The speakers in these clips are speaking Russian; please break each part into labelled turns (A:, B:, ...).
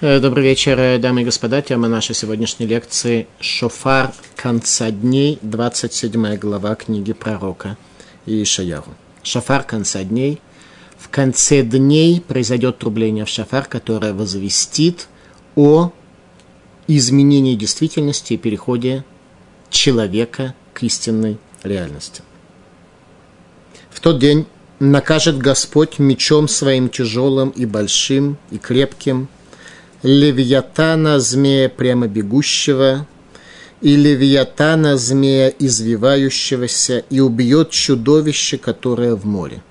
A: Э, добрый вечер, э, дамы и господа. Тема нашей сегодняшней лекции «Шофар конца дней», 27 глава книги пророка Ишаяру. «Шофар конца дней». В конце дней произойдет трубление в шофар, которое возвестит о изменении действительности и переходе человека к истинной реальности. В тот день накажет Господь мечом своим тяжелым и большим и крепким – левиатана змея прямо бегущего, и левиатана змея извивающегося, и убьет чудовище, которое в море.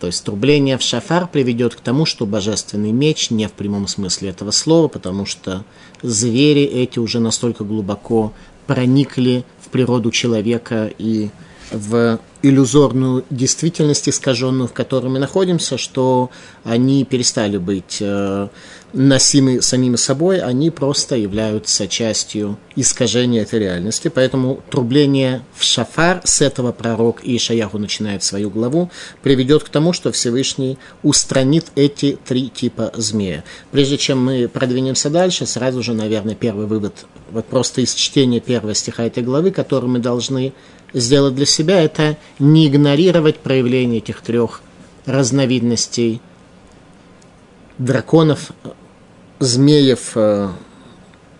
A: То есть трубление в шафар приведет к тому, что божественный меч, не в прямом смысле этого слова, потому что звери эти уже настолько глубоко проникли в природу человека и в иллюзорную действительность искаженную, в которой мы находимся, что они перестали быть э, носимы самими собой, они просто являются частью искажения этой реальности. Поэтому трубление в шафар с этого пророк Ишаяху начинает свою главу, приведет к тому, что Всевышний устранит эти три типа змея. Прежде чем мы продвинемся дальше, сразу же, наверное, первый вывод, вот просто из чтения первого стиха этой главы, который мы должны сделать для себя, это не игнорировать проявление этих трех разновидностей драконов, змеев э,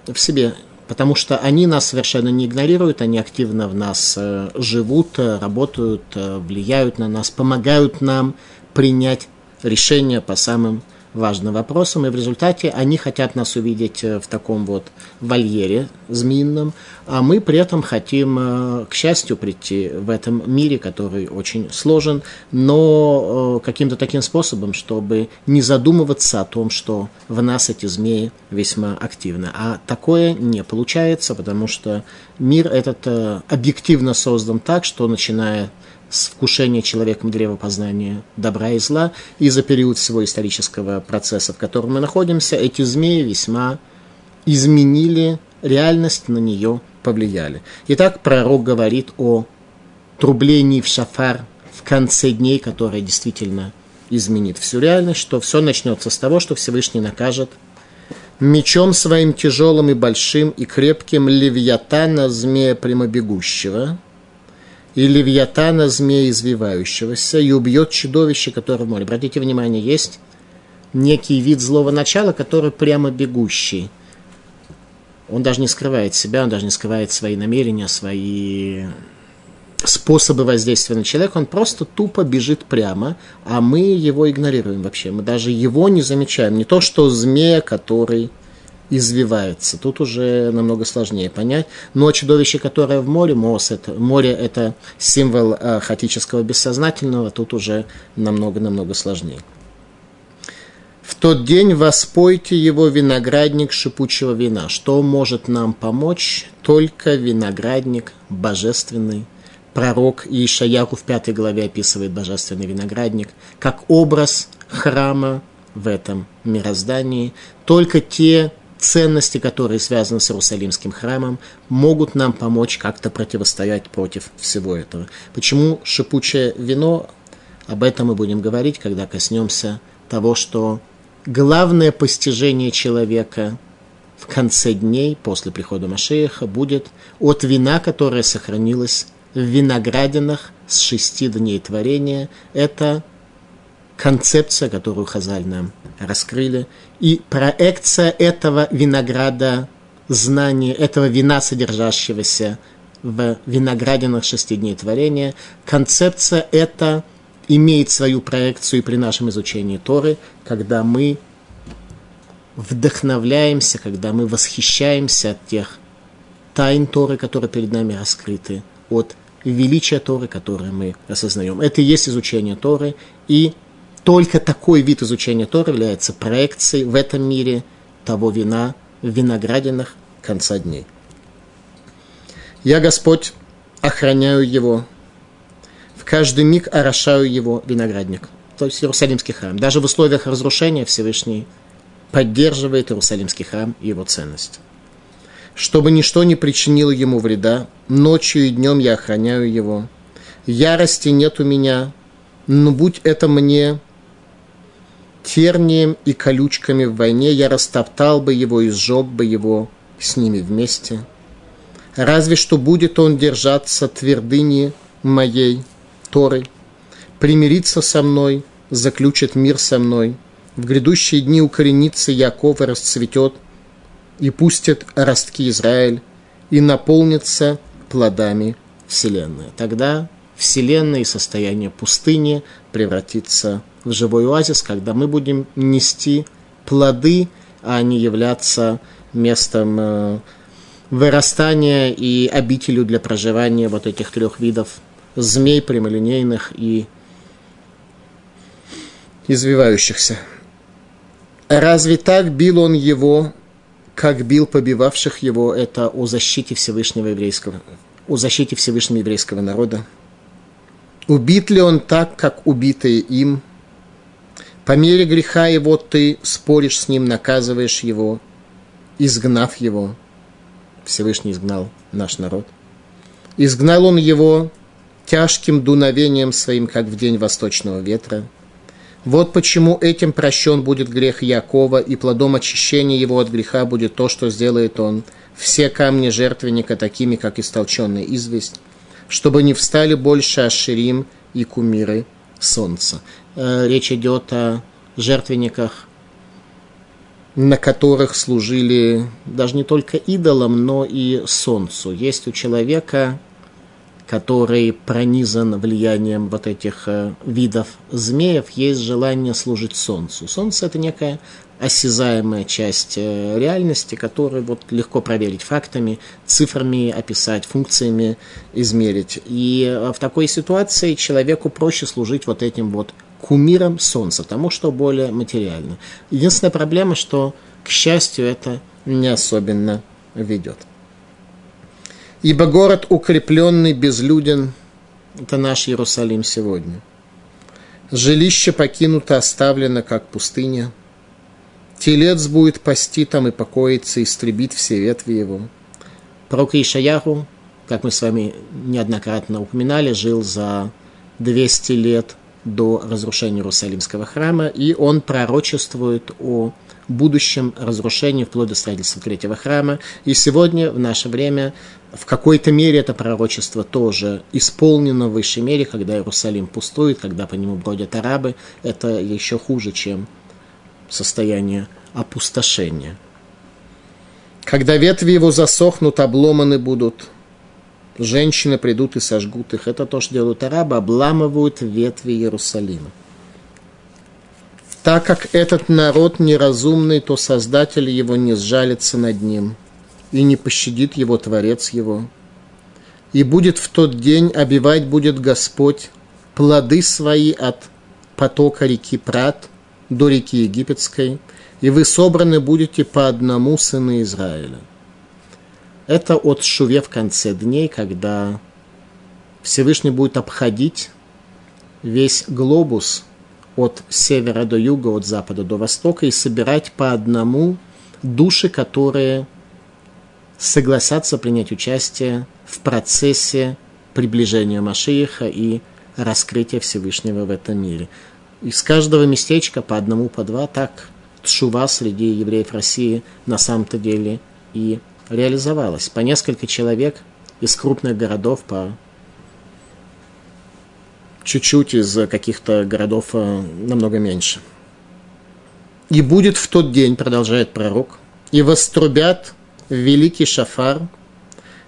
A: в себе, потому что они нас совершенно не игнорируют, они активно в нас э, живут, э, работают, влияют на нас, помогают нам принять решения по самым важным вопросом, и в результате они хотят нас увидеть э, в таком вот вольере змеином, а мы при этом хотим, э, к счастью, прийти в этом мире, который очень сложен, но э, каким-то таким способом, чтобы не задумываться о том, что в нас эти змеи весьма активны. А такое не получается, потому что мир этот объективно создан так, что начиная с вкушения человеком древа познания добра и зла, и за период всего исторического процесса, в котором мы находимся, эти змеи весьма изменили реальность, на нее повлияли. Итак, пророк говорит о трублении в шафар в конце дней, которое действительно изменит всю реальность, что все начнется с того, что Всевышний накажет мечом своим тяжелым и большим и крепким левиатана змея прямобегущего – и левиатана змея извивающегося, и убьет чудовище, которое в море. Обратите внимание, есть некий вид злого начала, который прямо бегущий. Он даже не скрывает себя, он даже не скрывает свои намерения, свои способы воздействия на человека, он просто тупо бежит прямо, а мы его игнорируем вообще. Мы даже его не замечаем. Не то, что змея, который извивается. Тут уже намного сложнее понять. Но чудовище, которое в море, мос, это, море – это символ э, хаотического бессознательного, тут уже намного-намного сложнее. В тот день воспойте его виноградник шипучего вина. Что может нам помочь? Только виноградник божественный. Пророк Ишаяху в пятой главе описывает божественный виноградник как образ храма в этом мироздании. Только те ценности, которые связаны с Иерусалимским храмом, могут нам помочь как-то противостоять против всего этого. Почему шипучее вино? Об этом мы будем говорить, когда коснемся того, что главное постижение человека в конце дней, после прихода Машеха, будет от вина, которое сохранилось в виноградинах с шести дней творения. Это концепция, которую Хазаль нам раскрыли, и проекция этого винограда, знания, этого вина, содержащегося в виноградинах шести дней творения. Концепция эта имеет свою проекцию и при нашем изучении Торы, когда мы вдохновляемся, когда мы восхищаемся от тех тайн Торы, которые перед нами раскрыты, от величия Торы, которое мы осознаем. Это и есть изучение Торы, и только такой вид изучения Тора является проекцией в этом мире того вина в виноградинах конца дней. Я, Господь, охраняю его, в каждый миг орошаю его виноградник, то есть Иерусалимский храм. Даже в условиях разрушения Всевышний поддерживает Иерусалимский храм и его ценность. Чтобы ничто не причинило ему вреда, ночью и днем я охраняю его. Ярости нет у меня, но будь это мне тернием и колючками в войне, я растоптал бы его и сжег бы его с ними вместе. Разве что будет он держаться твердыни моей, Торы, примириться со мной, заключит мир со мной. В грядущие дни укоренится Яков и расцветет, и пустит ростки Израиль, и наполнится плодами Вселенной. Тогда Вселенная и состояние пустыни превратится в живой оазис, когда мы будем нести плоды, а не являться местом э, вырастания и обителю для проживания вот этих трех видов змей прямолинейных и извивающихся. Разве так бил он его, как бил побивавших его, это о защите Всевышнего еврейского, о защите Всевышнего еврейского народа? Убит ли он так, как убитые им? По мере греха его ты споришь с ним, наказываешь его, изгнав его. Всевышний изгнал наш народ. Изгнал он его тяжким дуновением своим, как в день восточного ветра. Вот почему этим прощен будет грех Якова, и плодом очищения его от греха будет то, что сделает он все камни жертвенника такими, как истолченная известь, чтобы не встали больше Аширим и кумиры солнца. Э, речь идет о жертвенниках, на которых служили даже не только идолам, но и солнцу. Есть у человека который пронизан влиянием вот этих э, видов змеев, есть желание служить Солнцу. Солнце – это некая осязаемая часть э, реальности, которую вот легко проверить фактами, цифрами описать, функциями измерить. И в такой ситуации человеку проще служить вот этим вот кумиром Солнца, тому, что более материально. Единственная проблема, что, к счастью, это не особенно ведет. Ибо город укрепленный, безлюден, это наш Иерусалим сегодня. Жилище покинуто, оставлено, как пустыня. Телец будет пасти там и покоиться, истребит все ветви его. Пророк Ишаяху, как мы с вами неоднократно упоминали, жил за 200 лет до разрушения Иерусалимского храма, и он пророчествует о будущем разрушении вплоть до строительства третьего храма. И сегодня, в наше время, в какой-то мере это пророчество тоже исполнено в высшей мере, когда Иерусалим пустует, когда по нему бродят арабы. Это еще хуже, чем состояние опустошения. Когда ветви его засохнут, обломаны будут, женщины придут и сожгут их. Это то, что делают арабы, обламывают ветви Иерусалима. Так как этот народ неразумный, то Создатель его не сжалится над ним, и не пощадит его Творец его. И будет в тот день обивать будет Господь плоды свои от потока реки Прат до реки Египетской, и вы собраны будете по одному сыны Израиля. Это от Шуве в конце дней, когда Всевышний будет обходить весь глобус – от севера до юга, от запада до востока и собирать по одному души, которые согласятся принять участие в процессе приближения Машииха и раскрытия Всевышнего в этом мире. Из каждого местечка по одному, по два, так тшува среди евреев России на самом-то деле и реализовалась. По несколько человек из крупных городов, по чуть-чуть из каких-то городов э, намного меньше. И будет в тот день, продолжает пророк, и вострубят великий шафар,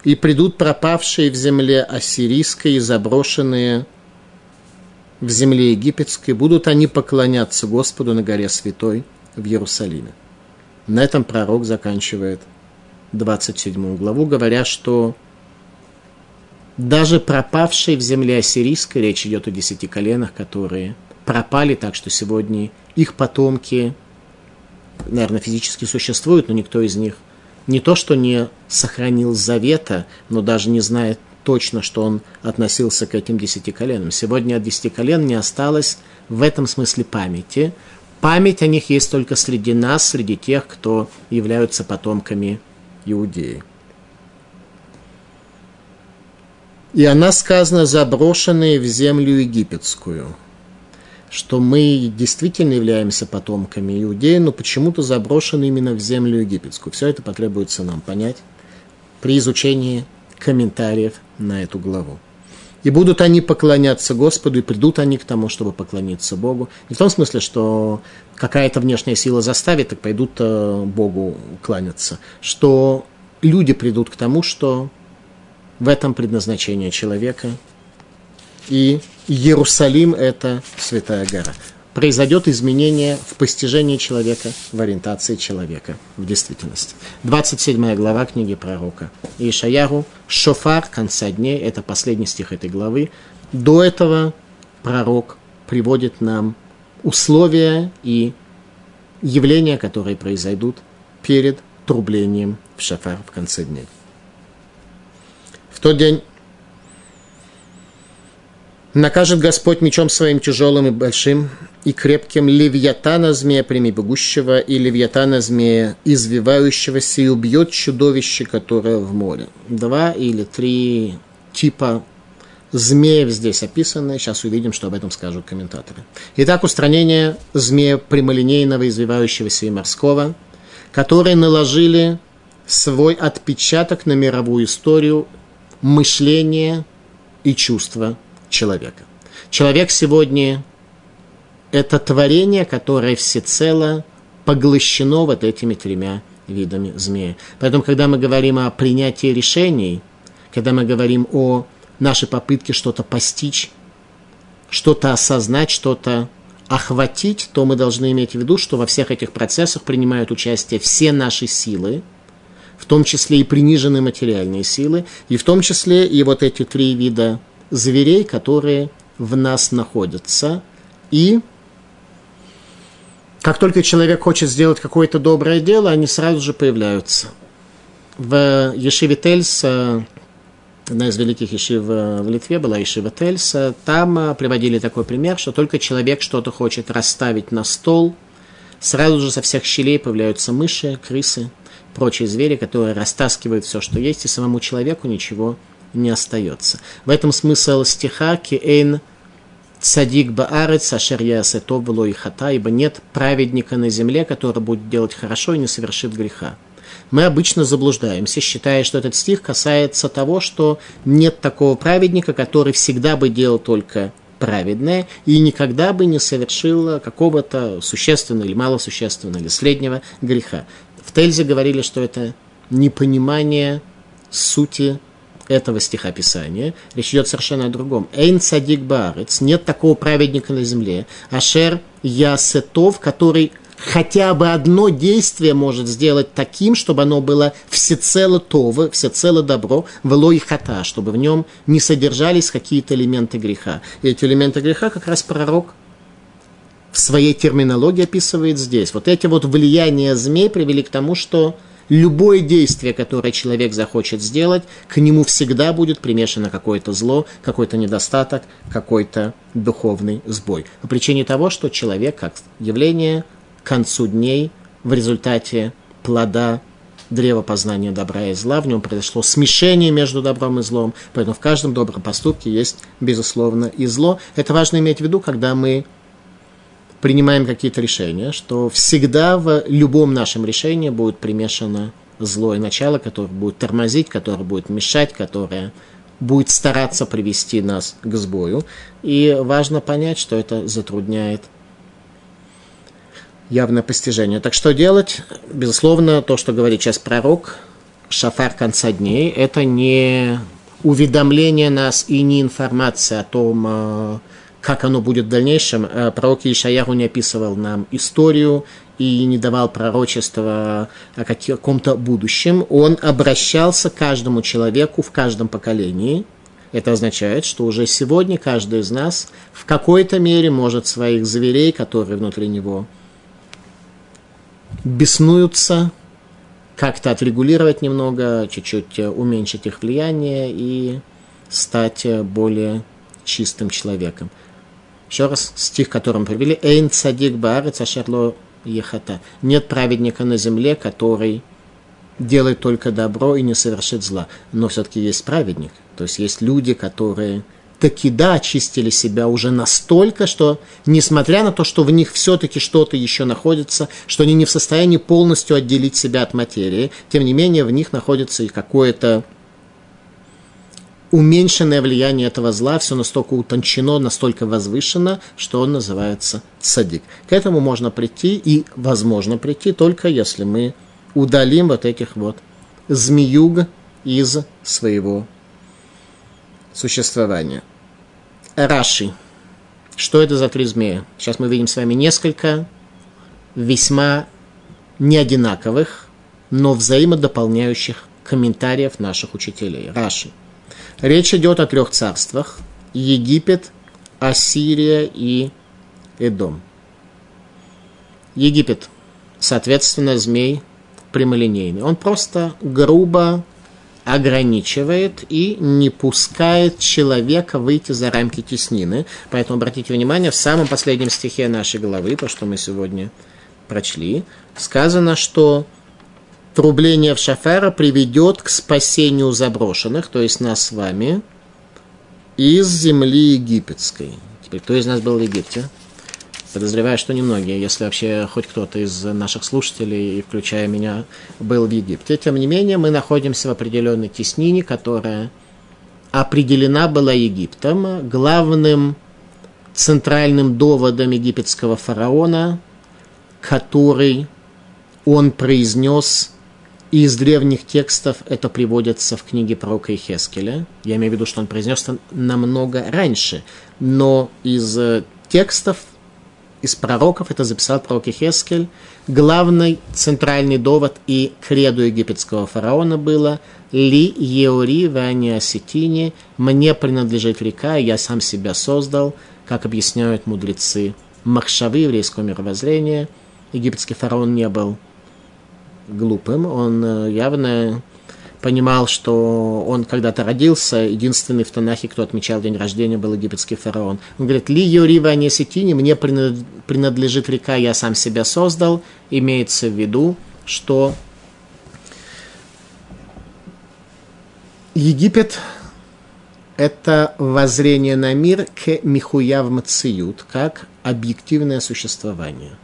A: и придут пропавшие в земле ассирийской и заброшенные в земле египетской, будут они поклоняться Господу на горе Святой в Иерусалиме. На этом пророк заканчивает 27 главу, говоря, что даже пропавшие в земле ассирийской, речь идет о десяти коленах, которые пропали так, что сегодня их потомки, наверное, физически существуют, но никто из них не то, что не сохранил завета, но даже не знает точно, что он относился к этим десяти коленам. Сегодня от десяти колен не осталось в этом смысле памяти. Память о них есть только среди нас, среди тех, кто являются потомками иудеи. и она сказана заброшенные в землю египетскую. что мы действительно являемся потомками иудеи, но почему-то заброшены именно в землю египетскую. Все это потребуется нам понять при изучении комментариев на эту главу. И будут они поклоняться Господу, и придут они к тому, чтобы поклониться Богу. Не в том смысле, что какая-то внешняя сила заставит, так пойдут э, Богу кланяться. Что люди придут к тому, что в этом предназначение человека. И Иерусалим – это святая гора. Произойдет изменение в постижении человека, в ориентации человека в действительности. 27 глава книги пророка Ишаяру, Шофар, конца дней, это последний стих этой главы. До этого пророк приводит нам условия и явления, которые произойдут перед трублением в шафар в конце дней тот день накажет Господь мечом своим тяжелым и большим и крепким левьятана змея прямибегущего и левьятана змея извивающегося и убьет чудовище, которое в море. Два или три типа змеев здесь описаны. Сейчас увидим, что об этом скажут комментаторы. Итак, устранение змея прямолинейного, извивающегося и морского, которые наложили свой отпечаток на мировую историю мышление и чувства человека. Человек сегодня – это творение, которое всецело поглощено вот этими тремя видами змеи. Поэтому, когда мы говорим о принятии решений, когда мы говорим о нашей попытке что-то постичь, что-то осознать, что-то охватить, то мы должны иметь в виду, что во всех этих процессах принимают участие все наши силы – в том числе и приниженные материальные силы, и в том числе и вот эти три вида зверей, которые в нас находятся. И как только человек хочет сделать какое-то доброе дело, они сразу же появляются. В Ешиве Тельс, одна из великих ешив в Литве была Ешива Тельс, там приводили такой пример, что только человек что-то хочет расставить на стол, сразу же со всех щелей появляются мыши, крысы – прочие звери, которые растаскивают все, что есть, и самому человеку ничего не остается. В этом смысл стиха «Киэйн цадик баарец ашер ясетов и хата», ибо нет праведника на земле, который будет делать хорошо и не совершит греха. Мы обычно заблуждаемся, считая, что этот стих касается того, что нет такого праведника, который всегда бы делал только праведное и никогда бы не совершил какого-то существенного или малосущественного или среднего греха. В Тельзе говорили, что это непонимание сути этого стихописания. Речь идет совершенно о другом. Эйн цадик барец, нет такого праведника на земле. Ашер ясетов, который хотя бы одно действие может сделать таким, чтобы оно было всецело тово, всецело добро, вело и хата, чтобы в нем не содержались какие-то элементы греха. И эти элементы греха как раз пророк в своей терминологии описывает здесь. Вот эти вот влияния змей привели к тому, что любое действие, которое человек захочет сделать, к нему всегда будет примешано какое-то зло, какой-то недостаток, какой-то духовный сбой. По причине того, что человек как явление к концу дней в результате плода древа познания добра и зла, в нем произошло смешение между добром и злом, поэтому в каждом добром поступке есть, безусловно, и зло. Это важно иметь в виду, когда мы принимаем какие-то решения, что всегда в любом нашем решении будет примешано злое начало, которое будет тормозить, которое будет мешать, которое будет стараться привести нас к сбою. И важно понять, что это затрудняет явное постижение. Так что делать? Безусловно, то, что говорит сейчас пророк, шафар конца дней, это не уведомление нас и не информация о том, а, как оно будет в дальнейшем, э, пророк Ишаяху не описывал нам историю и не давал пророчества о каком-то будущем. Он обращался к каждому человеку в каждом поколении. Это означает, что уже сегодня каждый из нас в какой-то мере может своих зверей, которые внутри него беснуются, как-то отрегулировать немного, чуть-чуть уменьшить их влияние и стать более чистым человеком. Еще раз, стих, который мы привели. Эйн цадик баарец ашерло ехата. Нет праведника на земле, который делает только добро и не совершит зла. Но все-таки есть праведник. То есть есть люди, которые таки да, очистили себя уже настолько, что, несмотря на то, что в них все-таки что-то еще находится, что они не в состоянии полностью отделить себя от материи, тем не менее в них находится и какое-то уменьшенное влияние этого зла, все настолько утончено, настолько возвышено, что он называется цадик. К этому можно прийти и возможно прийти только если мы удалим вот этих вот змеюг из своего существования. Раши. Что это за три змея? Сейчас мы видим с вами несколько весьма неодинаковых, но взаимодополняющих комментариев наших учителей. Раши. Речь идет о трех царствах. Египет, Ассирия и Эдом. Египет, соответственно, змей прямолинейный. Он просто грубо ограничивает и не пускает человека выйти за рамки теснины. Поэтому обратите внимание, в самом последнем стихе нашей главы, то, что мы сегодня прочли, сказано, что трубление в шафара приведет к спасению заброшенных, то есть нас с вами, из земли египетской. Теперь, кто из нас был в Египте? Подозреваю, что немногие, если вообще хоть кто-то из наших слушателей, включая меня, был в Египте. Тем не менее, мы находимся в определенной теснине, которая определена была Египтом. Главным центральным доводом египетского фараона, который он произнес из древних текстов, это приводится в книге пророка Ихескеля. Я имею в виду, что он произнес это намного раньше, но из текстов из пророков, это записал пророк Ихескель, главный центральный довод и креду египетского фараона было «Ли еори вани осетини, мне принадлежит река, я сам себя создал», как объясняют мудрецы Махшавы еврейского мировоззрения. Египетский фараон не был глупым, он э, явно понимал, что он когда-то родился, единственный в Танахе, кто отмечал день рождения, был египетский фараон. Он говорит, «Ли юрива анесетини, мне принадлежит река, я сам себя создал». Имеется в виду, что Египет – это воззрение на мир к михуяв мациют, как объективное существование.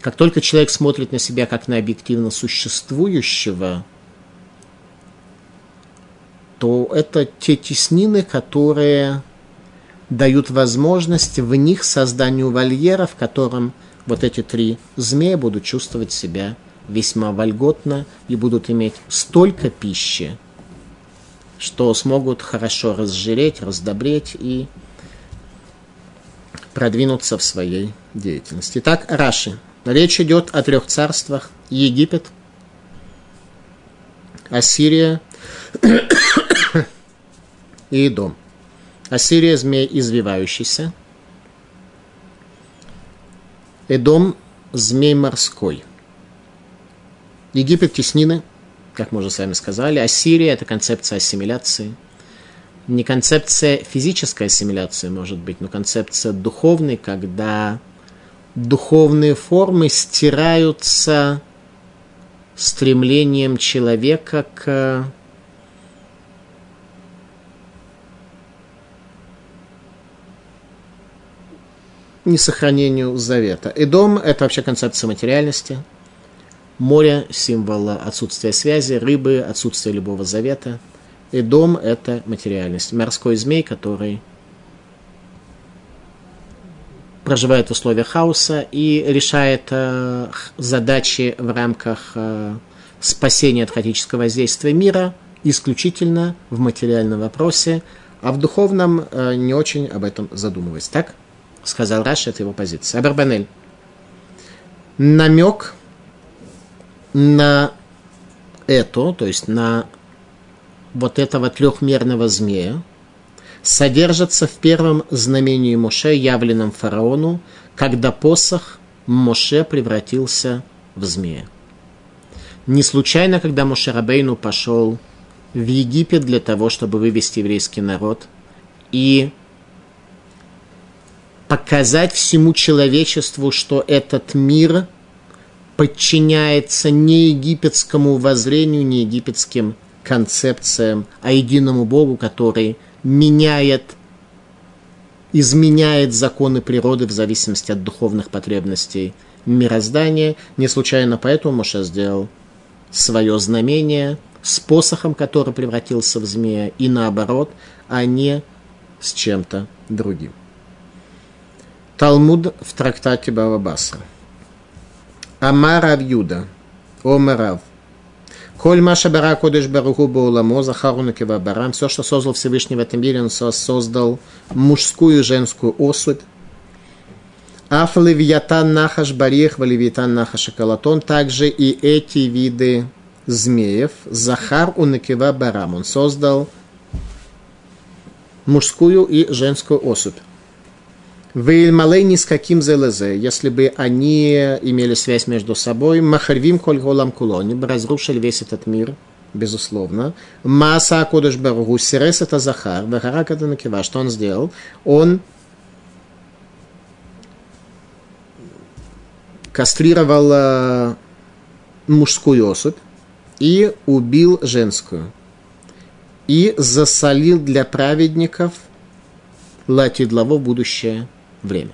A: Как только человек смотрит на себя как на объективно существующего – то это те теснины, которые дают возможность в них созданию вольера, в котором вот эти три змея будут чувствовать себя весьма вольготно и будут иметь столько пищи, что смогут хорошо разжиреть, раздобреть и продвинуться в своей деятельности. Итак, Раши. Речь идет о трех царствах. Египет, Ассирия и Идом. Ассирия – змей извивающийся. Эдом – змей морской. Египет – теснины, как мы уже с вами сказали. Ассирия – это концепция ассимиляции. Не концепция физической ассимиляции, может быть, но концепция духовной, когда духовные формы стираются стремлением человека к несохранению завета. И дом – это вообще концепция материальности. Море – символ отсутствия связи, рыбы – отсутствие любого завета. И дом – это материальность. Морской змей, который проживает в условиях хаоса и решает э, задачи в рамках э, спасения от хаотического воздействия мира исключительно в материальном вопросе, а в духовном э, не очень об этом задумываясь. Так? сказал Раши, это его позиция. Абарбанель. Намек на это, то есть на вот этого трехмерного змея, содержится в первом знамении Моше, явленном фараону, когда посох Моше превратился в змея. Не случайно, когда Моше Рабейну пошел в Египет для того, чтобы вывести еврейский народ и показать всему человечеству, что этот мир подчиняется не египетскому воззрению, не египетским концепциям, а единому Богу, который меняет изменяет законы природы в зависимости от духовных потребностей мироздания. Не случайно поэтому Моше сделал свое знамение с посохом, который превратился в змея, и наоборот, а не с чем-то другим. Талмуд в трактате Бавабаса. Амар Авьюда, Омарав, Коль Маша Бара Кодыш Баруху Бауламо, Захару Накива Барам, все, что создал Всевышний в этом мире, он создал мужскую и женскую особь. Аф Левиатан Нахаш Барих, Валевиатан Нахаш Калатон, также и эти виды змеев, Захар Унакива Барам, он создал мужскую и женскую особь. Вейльмалейни с каким зелезе, если бы они имели связь между собой, махарвим коль голам кулони, бы разрушили весь этот мир, безусловно. Маса Акодыш Баругу, Сирес это Захар, Вахарак это Накива, что он сделал? Он кастрировал э, мужскую особь и убил женскую. И засолил для праведников латидлаво будущее время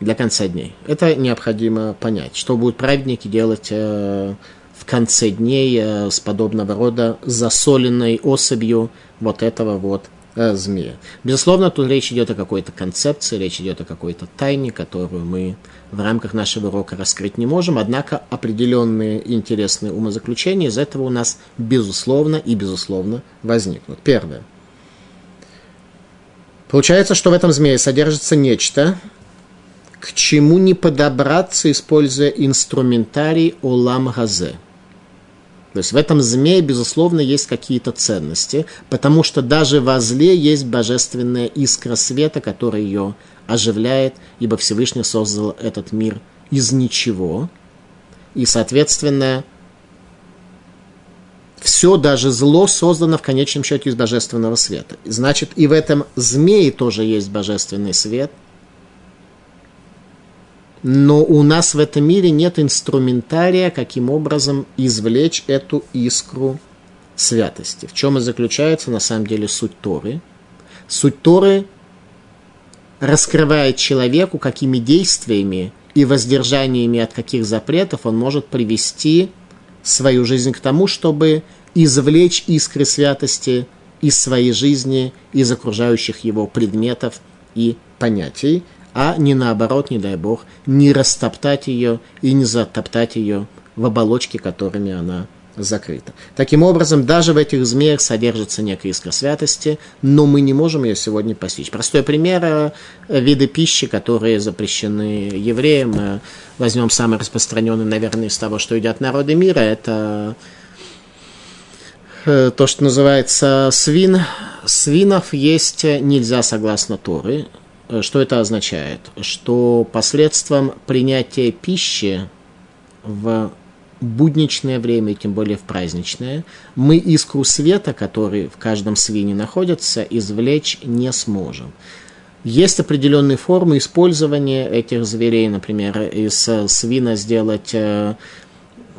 A: для конца дней. Это необходимо понять. Что будут праведники делать э, в конце дней э, с подобного рода засоленной особью вот этого вот э, змея. Безусловно, тут речь идет о какой-то концепции, речь идет о какой-то тайне, которую мы в рамках нашего урока раскрыть не можем, однако определенные интересные умозаключения из этого у нас безусловно и безусловно возникнут. Первое – Получается, что в этом змее содержится нечто, к чему не подобраться, используя инструментарий Олам Газе. То есть в этом змее, безусловно, есть какие-то ценности, потому что даже во зле есть божественная искра света, которая ее оживляет, ибо Всевышний создал этот мир из ничего. И, соответственно, все, даже зло, создано в конечном счете из божественного света. Значит, и в этом змее тоже есть божественный свет. Но у нас в этом мире нет инструментария, каким образом извлечь эту искру святости. В чем и заключается на самом деле суть Торы. Суть Торы раскрывает человеку, какими действиями и воздержаниями от каких запретов он может привести свою жизнь к тому, чтобы извлечь искры святости из своей жизни, из окружающих его предметов и понятий, а не наоборот, не дай Бог, не растоптать ее и не затоптать ее в оболочке, которыми она закрыта. Таким образом, даже в этих змеях содержится некая искра святости, но мы не можем ее сегодня постичь. Простой пример э, – виды пищи, которые запрещены евреям. Э, возьмем самый распространенный, наверное, из того, что едят народы мира, это то, что называется свин. Свинов есть нельзя согласно Торы. Что это означает? Что посредством принятия пищи в будничное время, тем более в праздничное, мы искру света, который в каждом свине находится, извлечь не сможем. Есть определенные формы использования этих зверей, например, из свина сделать, э,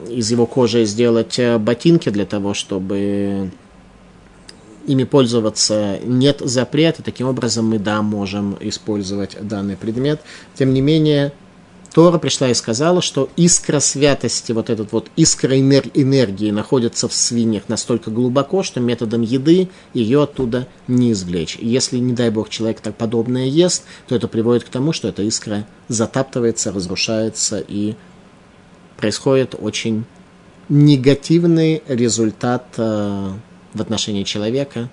A: из его кожи сделать э, ботинки для того, чтобы ими пользоваться нет запрета, таким образом мы, да, можем использовать данный предмет. Тем не менее, Тора пришла и сказала, что искра святости, вот этот вот искра энергии находится в свиньях настолько глубоко, что методом еды ее оттуда не извлечь. И если, не дай бог, человек так подобное ест, то это приводит к тому, что эта искра затаптывается, разрушается и происходит очень негативный результат э, в отношении человека.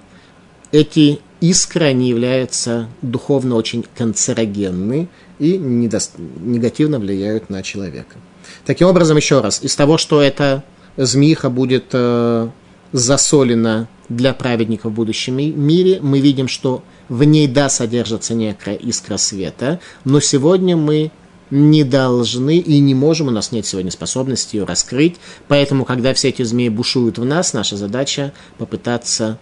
A: Эти искры, они являются духовно очень канцерогенны, и негативно влияют на человека. Таким образом, еще раз, из того, что эта змеиха будет э, засолена для праведников в будущем мире, мы видим, что в ней, да, содержится некая искра света, но сегодня мы не должны и не можем, у нас нет сегодня способности ее раскрыть, поэтому, когда все эти змеи бушуют в нас, наша задача попытаться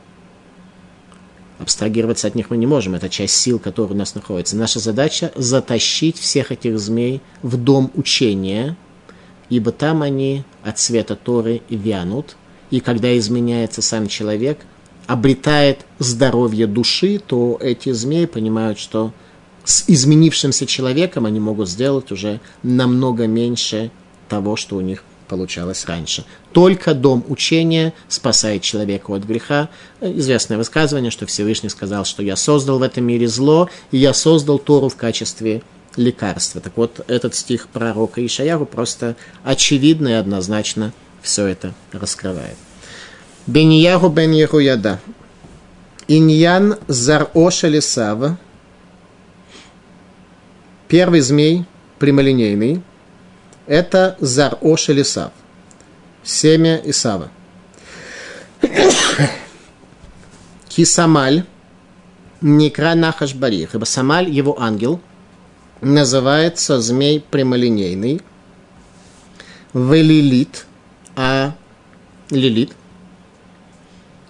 A: абстрагироваться от них мы не можем, это часть сил, которые у нас находится. Наша задача затащить всех этих змей в дом учения, ибо там они от света Торы вянут, и когда изменяется сам человек, обретает здоровье души, то эти змеи понимают, что с изменившимся человеком они могут сделать уже намного меньше того, что у них получалось раньше. Только дом учения спасает человека от греха. Известное высказывание, что Всевышний сказал, что я создал в этом мире зло, и я создал Тору в качестве лекарства. Так вот, этот стих пророка Ишаяру просто очевидно и однозначно все это раскрывает. Беньяру бен Яда. Иньян зар Лисава. Первый змей, прямолинейный, это зар Лисав. Семя Исава. Кисамаль, Некра Нахаш Барих, ибо Самаль, его ангел, называется змей прямолинейный, Велилит, а Лилит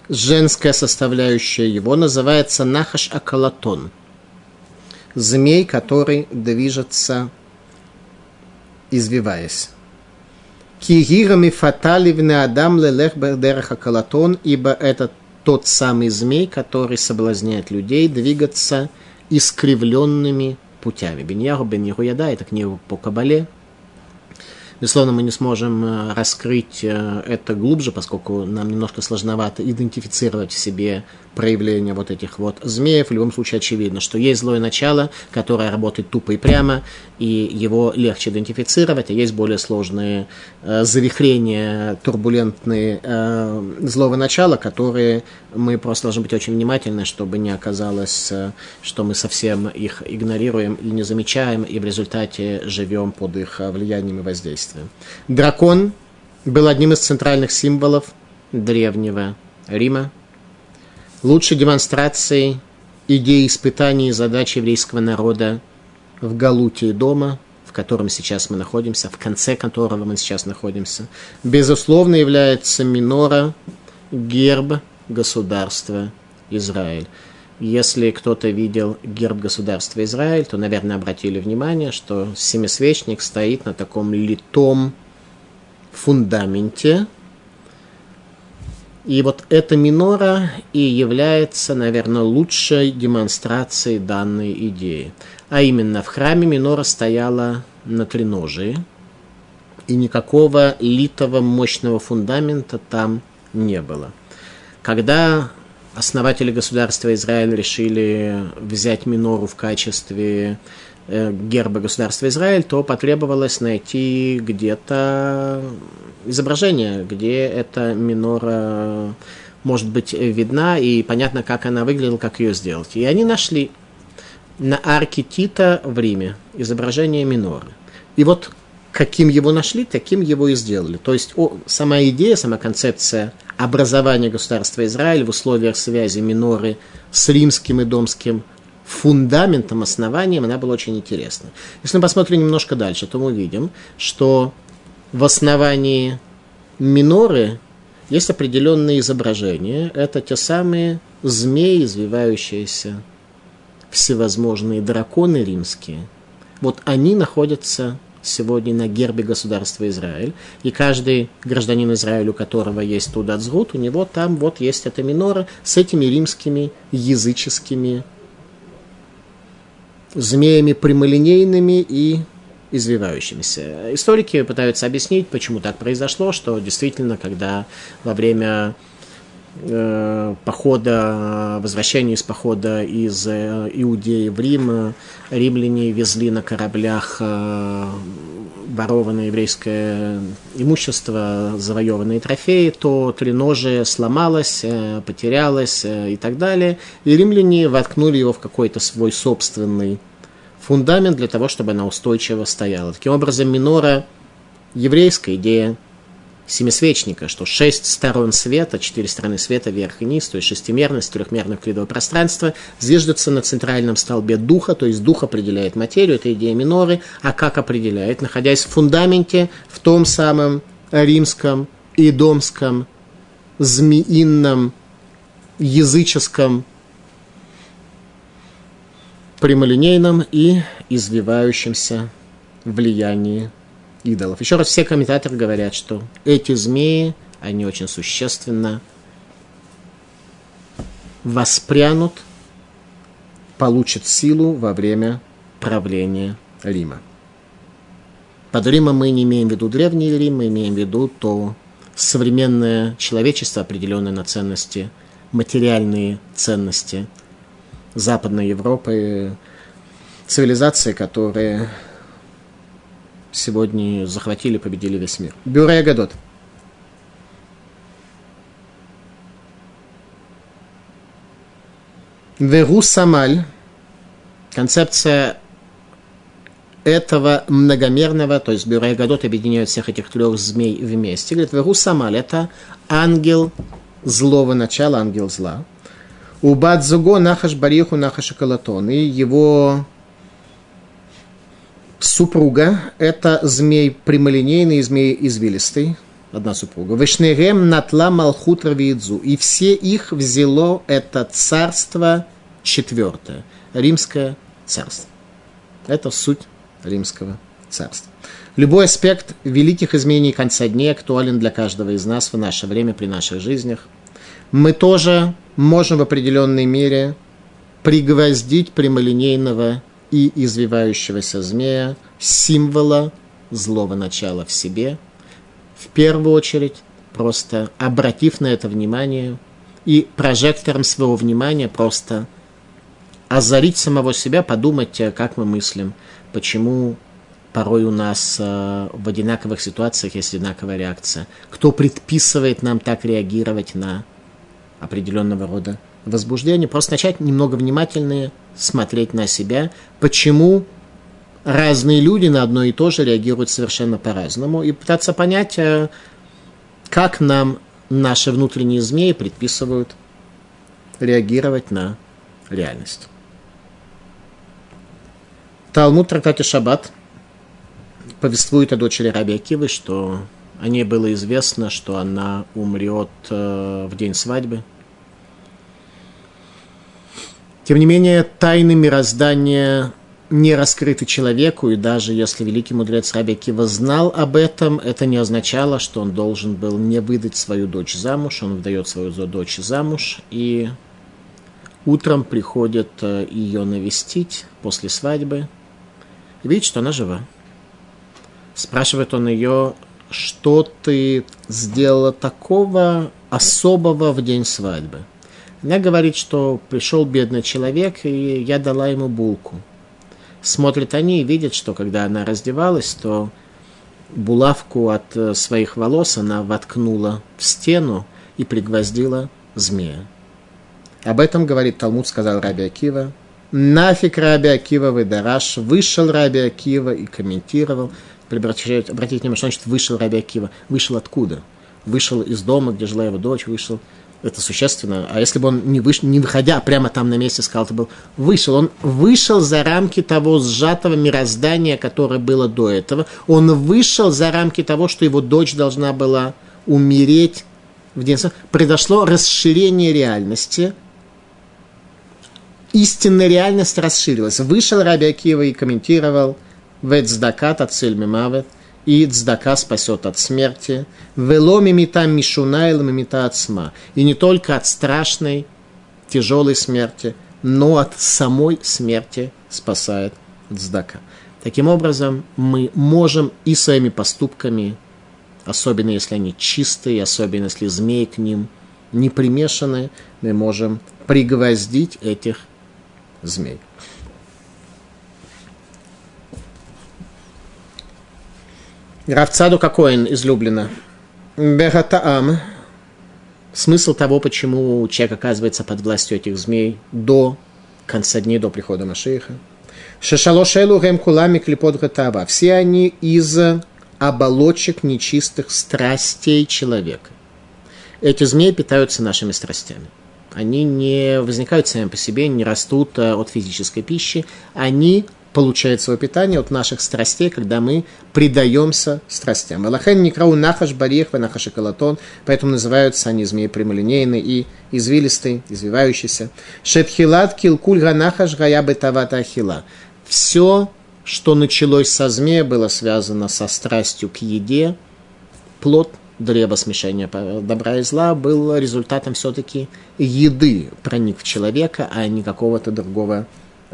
A: женская составляющая его называется Нахаш Акалатон. Змей, который движется, извиваясь. Кигирами фаталивны адам лелех бердерах Акалатон, ибо это тот самый змей, который соблазняет людей двигаться искривленными путями. Беньяру бен Яда, это книга по Кабале, Безусловно, мы не сможем э, раскрыть э, это глубже, поскольку нам немножко сложновато идентифицировать в себе проявления вот этих вот змеев. В любом случае очевидно, что есть злое начало, которое работает тупо и прямо, и его легче идентифицировать, а есть более сложные э, завихрения, турбулентные э, злого начала, которые мы просто должны быть очень внимательны, чтобы не оказалось, э, что мы совсем их игнорируем и не замечаем, и в результате живем под их влиянием и воздействием. Дракон был одним из центральных символов древнего Рима, лучшей демонстрацией идеи испытаний и задач еврейского народа в Галуте дома, в котором сейчас мы находимся, в конце которого мы сейчас находимся, безусловно является минора, герб государства Израиль. Если кто-то видел герб государства Израиль, то, наверное, обратили внимание, что семисвечник стоит на таком литом фундаменте, и вот эта минора и является, наверное, лучшей демонстрацией данной идеи. А именно, в храме минора стояла на треножии, и никакого литого мощного фундамента там не было. Когда основатели государства Израиль решили взять минору в качестве Э, герба государства Израиль, то потребовалось найти где-то изображение, где эта минора может быть видна и понятно, как она выглядела, как ее сделать. И они нашли на арке Тита в Риме изображение миноры. И вот каким его нашли, таким его и сделали. То есть о, сама идея, сама концепция образования государства Израиль в условиях связи миноры с римским и домским фундаментом, основанием, она была очень интересна. Если мы посмотрим немножко дальше, то мы увидим, что в основании миноры есть определенные изображения. Это те самые змеи, извивающиеся, всевозможные драконы римские. Вот они находятся сегодня на гербе государства Израиль. И каждый гражданин Израиля, у которого есть Тудацгут, у него там вот есть эта минора с этими римскими языческими змеями прямолинейными и извивающимися. Историки пытаются объяснить, почему так произошло, что действительно, когда во время похода, возвращения из похода из э, Иудеи в Рим, римляне везли на кораблях э, ворованное еврейское имущество, завоеванные трофеи, то треножие сломалось, э, потерялось э, и так далее. И римляне воткнули его в какой-то свой собственный фундамент для того, чтобы она устойчиво стояла. Таким образом, минора еврейская идея семисвечника, что шесть сторон света, четыре стороны света, вверх и низ, то есть шестимерность, трехмерное клидовое пространство, зиждется на центральном столбе духа, то есть дух определяет материю, это идея миноры, а как определяет, находясь в фундаменте, в том самом римском, идомском, змеином, языческом, прямолинейном и извивающемся влиянии идолов. Еще раз, все комментаторы говорят, что эти змеи, они очень существенно воспрянут, получат силу во время правления Рима. Под Римом мы не имеем в виду древний Рим, мы имеем в виду то современное человечество, определенное на ценности, материальные ценности Западной Европы, цивилизации, которые сегодня захватили, победили весь мир. Бюре Гадот. Веру Самаль, концепция этого многомерного, то есть Бюрей Гадот объединяет всех этих трех змей вместе. Говорит, Веру Самаль – это ангел злого начала, ангел зла. У Бадзуго Нахаш Бариху Нахаш Калатон. И его супруга – это змей прямолинейный змей извилистый. Одна супруга. Вишнерем Натла Малхут Равиидзу. И все их взяло это царство четвертое. Римское царство. Это суть римского царства. Любой аспект великих изменений конца дней актуален для каждого из нас в наше время, при наших жизнях. Мы тоже можем в определенной мере пригвоздить прямолинейного и извивающегося змея, символа злого начала в себе, в первую очередь, просто обратив на это внимание и прожектором своего внимания просто озарить самого себя, подумать, как мы мыслим, почему порой у нас э, в одинаковых ситуациях есть одинаковая реакция. Кто предписывает нам так реагировать на определенного рода возбуждение? Просто начать немного внимательнее смотреть на себя, почему разные люди на одно и то же реагируют совершенно по-разному, и пытаться понять, э, как нам наши внутренние змеи предписывают реагировать на реальность. Талмуд трактате Шаббат повествует о дочери Раби Акивы, что о ней было известно, что она умрет э, в день свадьбы. Тем не менее, тайны мироздания не раскрыты человеку, и даже если великий мудрец Раби Акива знал об этом, это не означало, что он должен был не выдать свою дочь замуж, он выдает свою дочь замуж, и утром приходит э, ее навестить после свадьбы – и видит, что она жива. Спрашивает он ее, что ты сделала такого особого в день свадьбы. Она говорит, что пришел бедный человек, и я дала ему булку. Смотрят они и видят, что когда она раздевалась, то булавку от э, своих волос она воткнула в стену и пригвоздила змея. Об этом, говорит Талмуд, сказал Раби Акива, нафиг Раби Акива выдараш, вышел Раби Акива и комментировал. Обратите, внимание, что значит вышел Раби Акива. Вышел откуда? Вышел из дома, где жила его дочь, вышел. Это существенно. А если бы он не, выш... не выходя прямо там на месте сказал, это был вышел. Он вышел за рамки того сжатого мироздания, которое было до этого. Он вышел за рамки того, что его дочь должна была умереть в день. Произошло расширение реальности – истинная реальность расширилась. Вышел Раби Акива и комментировал «Вет цдакат от мимавет» и цдака спасет от смерти, «Вело мимита мишунайл мимита от сма» и не только от страшной, тяжелой смерти, но от самой смерти спасает цдака. Таким образом, мы можем и своими поступками, особенно если они чистые, особенно если змеи к ним не примешаны, мы можем пригвоздить этих змей. Равцаду какой он излюблено? Бехатаам. Смысл того, почему человек оказывается под властью этих змей до конца дней, до прихода Машииха. Шешалошелу гем кулами клипот гатава. Все они из оболочек нечистых страстей человека. Эти змеи питаются нашими страстями они не возникают сами по себе, не растут э, от физической пищи, они получают свое питание от наших страстей, когда мы предаемся страстям. Аллахен некрау нахаш барих нахаш калатон, поэтому называются они змеи прямолинейные и извилистые, извивающиеся. Шетхилат килкуль ганахаш гая бетавата ахила. Все, что началось со змея, было связано со страстью к еде, плод древо смешения добра и зла был результатом все-таки еды, проник в человека, а не какого-то другого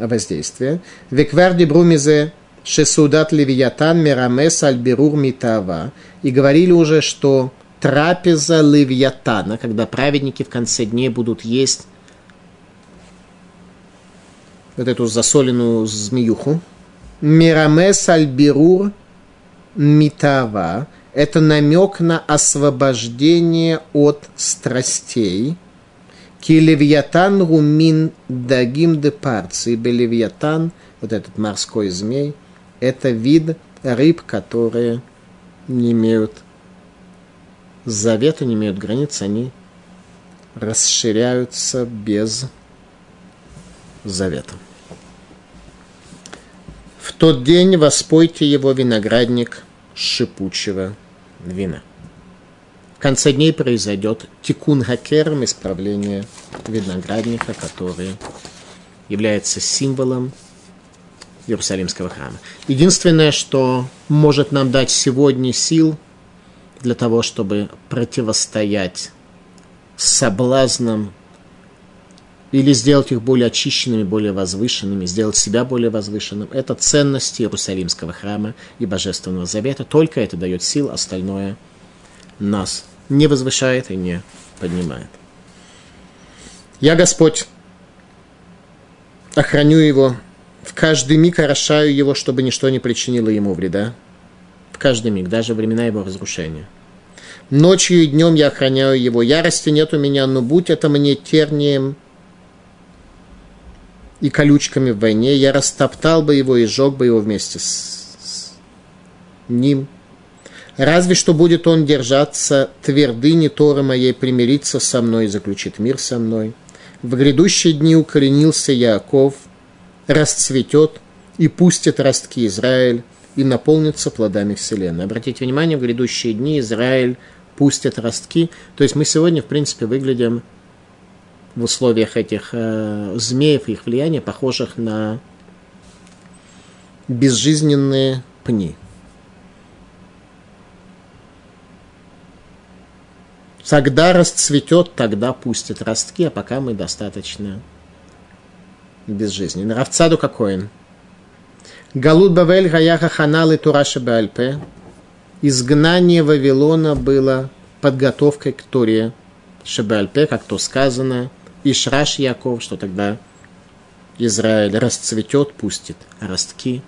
A: воздействия. Векварди брумизе шесудат левиятан мирамес альбирур митава. И говорили уже, что трапеза левиятана, когда праведники в конце дней будут есть вот эту засоленную змеюху. Мирамес альбирур митава – это намек на освобождение от страстей. Килевьятан румин дагим де парци. Белевьятан, вот этот морской змей, это вид рыб, которые не имеют завета, не имеют границ, они расширяются без завета. В тот день воспойте его виноградник шипучего вина. В конце дней произойдет тикун хакерм, исправление виноградника, который является символом Иерусалимского храма. Единственное, что может нам дать сегодня сил для того, чтобы противостоять соблазнам или сделать их более очищенными, более возвышенными, сделать себя более возвышенным. Это ценности Иерусалимского храма и Божественного Завета. Только это дает сил, остальное нас не возвышает и не поднимает. Я, Господь, охраню его, в каждый миг орошаю его, чтобы ничто не причинило ему вреда. В каждый миг, даже времена его разрушения. Ночью и днем я охраняю его. Ярости нет у меня, но будь это мне тернием – и колючками в войне, я растоптал бы его и сжег бы его вместе с, с ним. Разве что будет он держаться твердыни Торы моей, примириться со мной и заключит мир со мной. В грядущие дни укоренился Яаков, расцветет и пустит ростки Израиль и наполнится плодами вселенной. Обратите внимание, в грядущие дни Израиль пустит ростки. То есть мы сегодня, в принципе, выглядим в условиях этих э, змеев их влияния, похожих на безжизненные пни. Когда расцветет, тогда пустит ростки, а пока мы достаточно безжизненны. Равцаду какой? Галут Бавель Гаяха Ханал и Тураши Бальпе. Изгнание Вавилона было подготовкой к Туре Шебальпе, как то сказано – Ишраш Яков, что тогда Израиль расцветет, пустит ростки.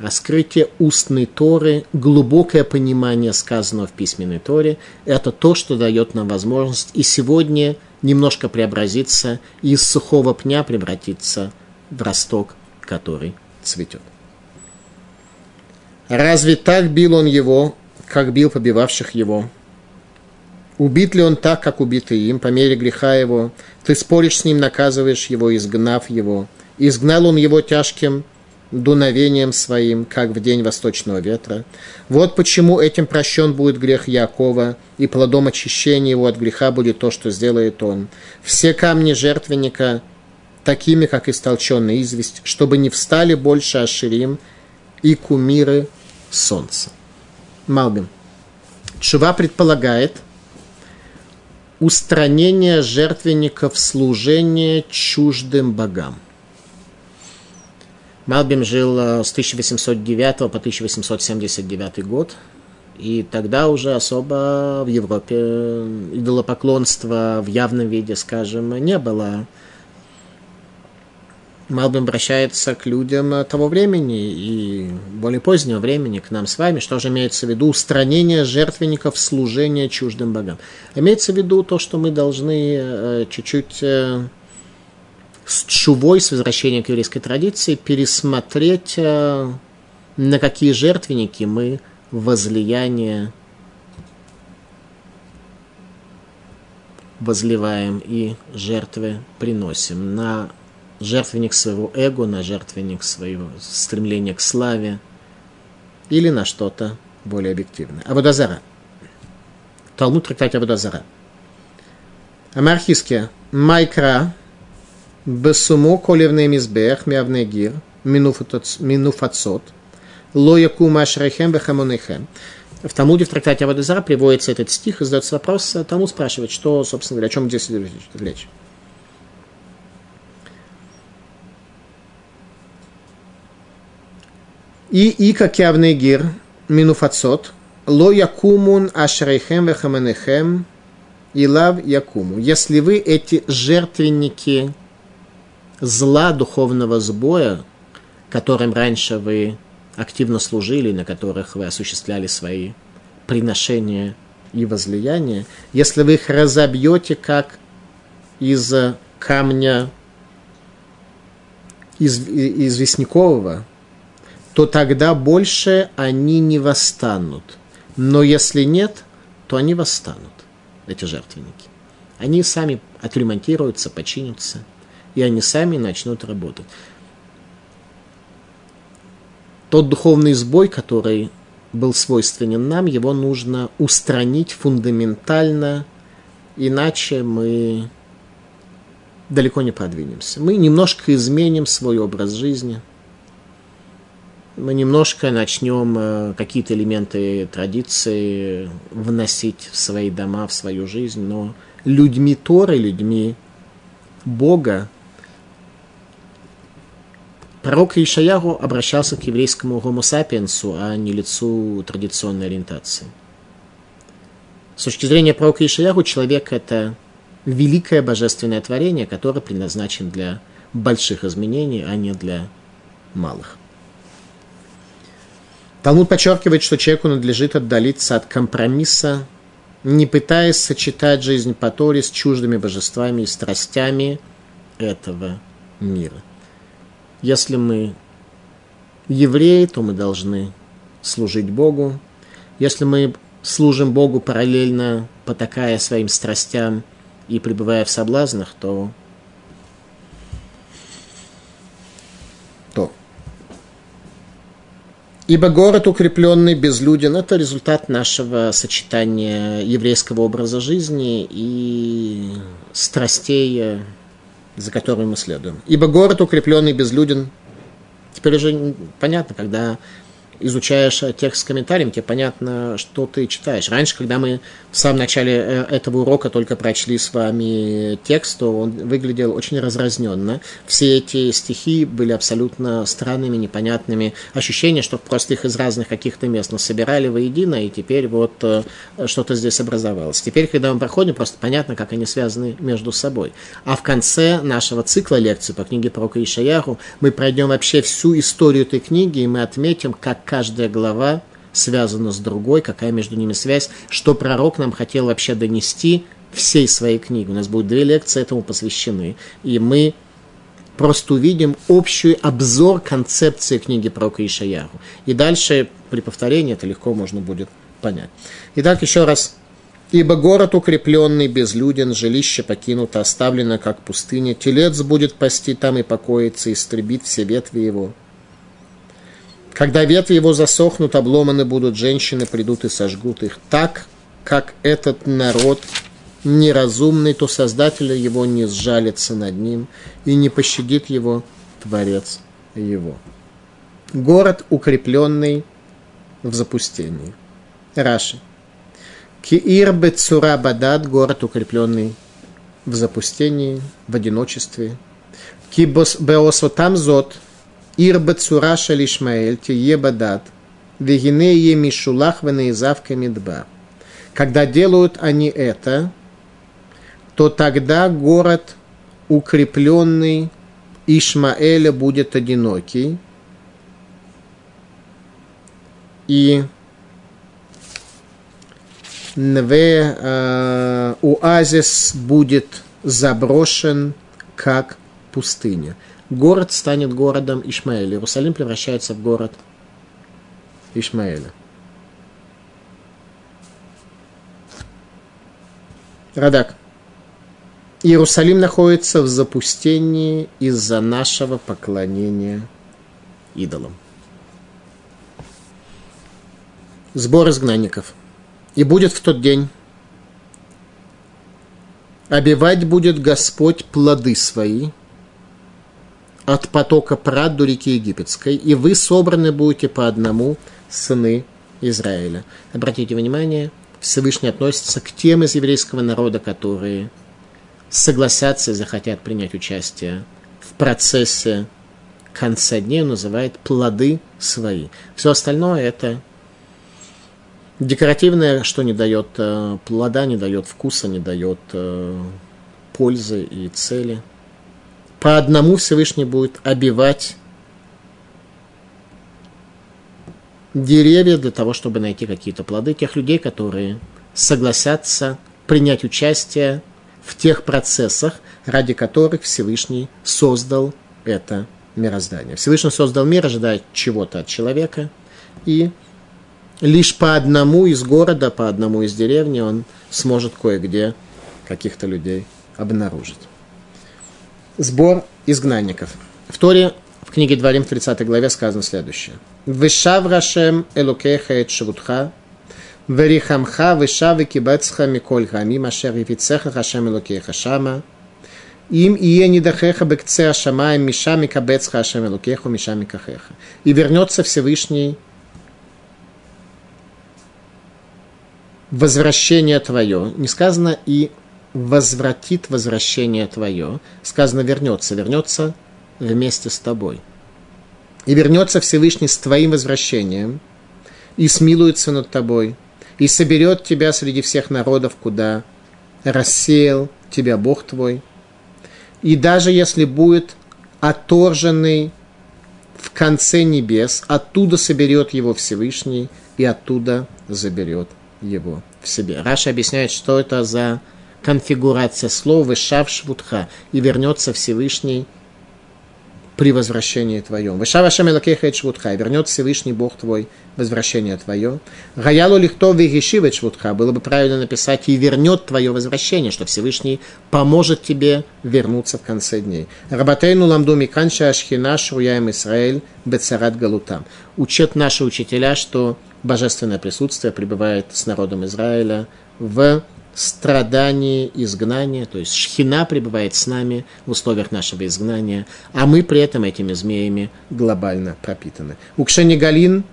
A: Раскрытие устной Торы, глубокое понимание сказанного в письменной Торе – это то, что дает нам возможность и сегодня немножко преобразиться и из сухого пня превратиться в росток, который цветет. Разве так бил он его, как бил побивавших его? Убит ли он так, как убитый им, по мере греха его? Ты споришь с ним, наказываешь его, изгнав его. Изгнал он его тяжким дуновением своим, как в день восточного ветра. Вот почему этим прощен будет грех Якова, и плодом очищения его от греха будет то, что сделает он. Все камни жертвенника такими, как истолченная известь, чтобы не встали больше Аширим и кумиры солнца. Малбим. Чува предполагает – устранение жертвенников служения чуждым богам. Малбим жил э, с 1809 по 1879 год, и тогда уже особо в Европе идолопоклонства в явном виде, скажем, не было. Малбим обращается к людям того времени и более позднего времени, к нам с вами, что же имеется в виду? Устранение жертвенников служения чуждым богам. Имеется в виду то, что мы должны э, чуть-чуть э, с чувой, с возвращением к еврейской традиции, пересмотреть, э, на какие жертвенники мы возлияние возливаем и жертвы приносим на жертвенник своего эго, на жертвенник своего стремления к славе или на что-то более объективное. Абудазара. Талмуд трактат Абудазара. Амархиске. Майкра. Бесумо колевный мизбех мявный гир. Минуфацот. Ло яку машрехем бехамонехем. В Талмуде в трактате Авадезара приводится этот стих и задается вопрос, тому спрашивает, что, собственно говоря, о чем здесь идет речь. И Ика Кявнегир Минуфацот Ло Якумун Ашрейхем Вехаменехем Илав Якуму. Если вы эти жертвенники зла духовного сбоя, которым раньше вы активно служили, на которых вы осуществляли свои приношения и возлияния, если вы их разобьете как из камня из, из весникового, то тогда больше они не восстанут. Но если нет, то они восстанут, эти жертвенники. Они сами отремонтируются, починятся, и они сами начнут работать. Тот духовный сбой, который был свойственен нам, его нужно устранить фундаментально, иначе мы далеко не продвинемся. Мы немножко изменим свой образ жизни – мы немножко начнем э, какие-то элементы традиции вносить в свои дома, в свою жизнь, но людьми Торы, людьми Бога, пророк Ишаяру обращался к еврейскому гомо сапиенсу, а не лицу традиционной ориентации. С точки зрения пророка Ишаяру, человек – это великое божественное творение, которое предназначен для больших изменений, а не для малых. Талмуд подчеркивает, что человеку надлежит отдалиться от компромисса, не пытаясь сочетать жизнь по Торе с чуждыми божествами и страстями этого мира. Если мы евреи, то мы должны служить Богу. Если мы служим Богу параллельно, потакая своим страстям и пребывая в соблазнах, то Ибо город укрепленный, безлюден – это результат нашего сочетания еврейского образа жизни и страстей, за которыми мы следуем. Ибо город укрепленный, безлюден. Теперь уже понятно, когда изучаешь текст с комментарием, тебе понятно, что ты читаешь. Раньше, когда мы в самом начале э, этого урока только прочли с вами текст, то он выглядел очень разразненно. Все эти стихи были абсолютно странными, непонятными. Ощущение, что просто их из разных каких-то мест собирали воедино, и теперь вот э, что-то здесь образовалось. Теперь, когда мы проходим, просто понятно, как они связаны между собой. А в конце нашего цикла лекций по книге про Ишаяру мы пройдем вообще всю историю этой книги, и мы отметим, как каждая глава связана с другой, какая между ними связь, что пророк нам хотел вообще донести всей своей книги. У нас будет две лекции этому посвящены. И мы просто увидим общий обзор концепции книги пророка Ишаяру. И дальше при повторении это легко можно будет понять. Итак, еще раз. «Ибо город укрепленный, безлюден, жилище покинуто, оставлено, как пустыня. Телец будет пасти там и покоиться, истребит все ветви его. Когда ветви его засохнут, обломаны будут, женщины придут и сожгут их. Так, как этот народ неразумный, то Создатель его не сжалится над ним и не пощадит его Творец его. Город, укрепленный в запустении. Раши. Киир Бецура Бадад, город, укрепленный в запустении, в одиночестве. Кибос Зот, Ир бацура шалишмаэль тие бадат, вегине е мишулах венеизавка медба. Когда делают они это, то тогда город укрепленный Ишмаэля будет одинокий, и Нве э, оазис будет заброшен как пустыня город станет городом Ишмаэля. Иерусалим превращается в город Ишмаэля. Радак. Иерусалим находится в запустении из-за нашего поклонения идолам. Сбор изгнанников. И будет в тот день, обивать будет Господь плоды свои – от потока Прад до реки Египетской, и вы собраны будете по одному, сыны Израиля. Обратите внимание, Всевышний относится к тем из еврейского народа, которые согласятся и захотят принять участие в процессе конца дней, называет плоды свои. Все остальное это декоративное, что не дает э, плода, не дает вкуса, не дает э, пользы и цели. По одному Всевышний будет обивать деревья для того, чтобы найти какие-то плоды тех людей, которые согласятся принять участие в тех процессах, ради которых Всевышний создал это мироздание. Всевышний создал мир, ожидая чего-то от человека, и лишь по одному из города, по одному из деревни он сможет кое-где каких-то людей обнаружить сбор изгнанников. В Торе, в книге Дворим, в 30 главе сказано следующее. «Вышав Рашем элукеха эт швутха, верихамха вышав и кибецха миколь гами, машер ивицеха Рашем элукеха шама, им ие недахеха бекце ашамаем мишами кабецха Рашем элукеху мишами кахеха». И вернется Всевышний возвращение твое. Не сказано и возвратит возвращение твое. Сказано вернется. Вернется вместе с тобой. И вернется Всевышний с твоим возвращением и смилуется над тобой – и соберет тебя среди всех народов, куда рассеял тебя Бог твой. И даже если будет отторженный в конце небес, оттуда соберет его Всевышний и оттуда заберет его в себе. Раша объясняет, что это за конфигурация слова «шав швутха» и вернется Всевышний при возвращении твоем. Вышава Шамелакеха Швутха, и вернет Всевышний Бог твой возвращение твое. Гаялу лихто вегешивет Швутха, было бы правильно написать и вернет твое возвращение, что Всевышний поможет тебе вернуться в конце дней. Рабатейну ламду миканша ашхина шруяем Исраэль бецарат галутам. Учат наши учителя, что божественное присутствие пребывает с народом Израиля в страдании изгнания, то есть шхина пребывает с нами в условиях нашего изгнания, а мы при этом этими змеями глобально пропитаны. Укшени Галин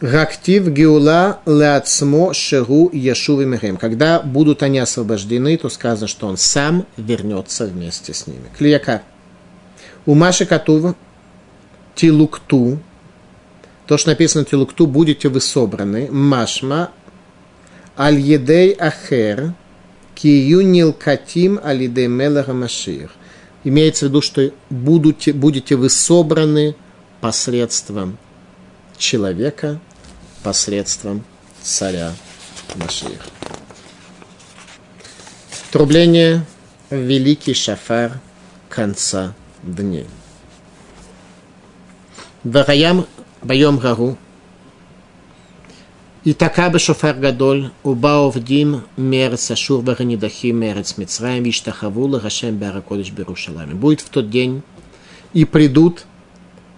A: Гактив Геула Леацмо Шеру Яшуви Мехем. Когда будут они освобождены, то сказано, что он сам вернется вместе с ними. Клияка. У Маши Катува Тилукту то, что написано Тилукту, будете вы собраны, машма, аль-едей ахер, кию нилкатим алидей мелаха машир. Имеется в виду, что будете, будете вы собраны посредством человека, посредством царя Машир. Трубление в великий шафар конца дней. Вараям Байом Гару. И така бешофар гадоль, убаов дим, мерц ашур ваганидахи, мерц мицраем, виштахавула, гашем баракодыш берушалами. Будет в тот день, и придут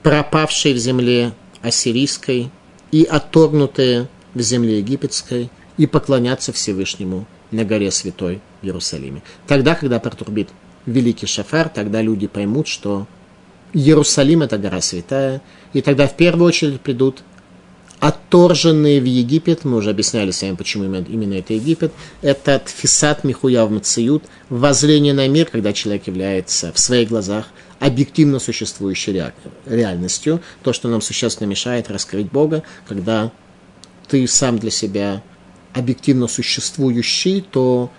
A: пропавшие в земле ассирийской и оторгнутые в земле египетской и поклонятся Всевышнему на горе Святой в Иерусалиме. Тогда, когда протурбит великий шафар, тогда люди поймут, что Иерусалим – это гора святая, и тогда в первую очередь придут отторженные в Египет, мы уже объясняли с вами, почему именно это Египет, это тфисат михуяв мациют, воззрение на мир, когда человек является в своих глазах объективно существующей реальностью, то, что нам существенно мешает раскрыть Бога, когда ты сам для себя объективно существующий, то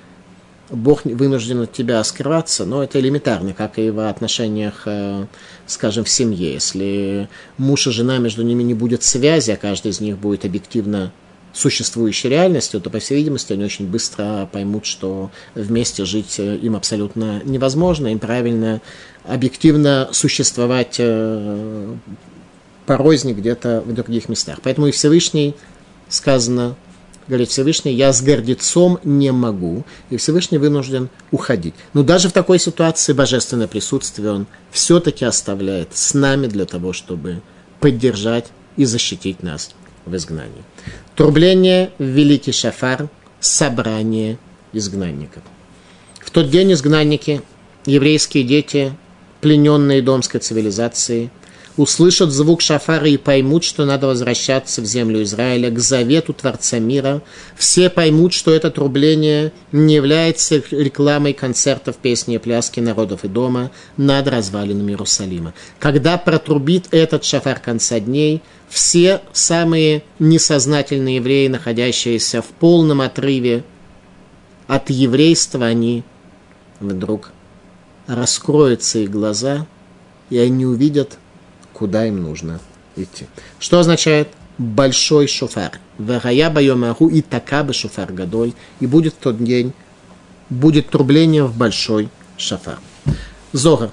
A: Бог вынужден от тебя скрываться, но это элементарно, как и в отношениях, э, скажем, в семье. Если муж и жена, между ними не будет связи, а каждый из них будет объективно существующей реальностью, то, по всей видимости, они очень быстро поймут, что вместе жить э, им абсолютно невозможно, им правильно объективно существовать э, порознь где-то в других местах. Поэтому и Всевышний сказано говорит Всевышний, я с гордецом не могу, и Всевышний вынужден уходить. Но даже в такой ситуации божественное присутствие он все-таки оставляет с нами для того, чтобы поддержать и защитить нас в изгнании. Трубление в Великий Шафар, собрание изгнанников. В тот день изгнанники, еврейские дети, плененные домской цивилизацией, услышат звук шафара и поймут, что надо возвращаться в землю Израиля, к завету Творца мира. Все поймут, что это трубление не является рекламой концертов, песни и пляски народов и дома над развалинами Иерусалима. Когда протрубит этот шафар конца дней, все самые несознательные евреи, находящиеся в полном отрыве от еврейства, они вдруг раскроются их глаза, и они увидят куда им нужно идти. Что означает большой шофар? Варая байомаху и такабы шофар гадоль. И будет в тот день, будет трубление в большой шафар. Зогар.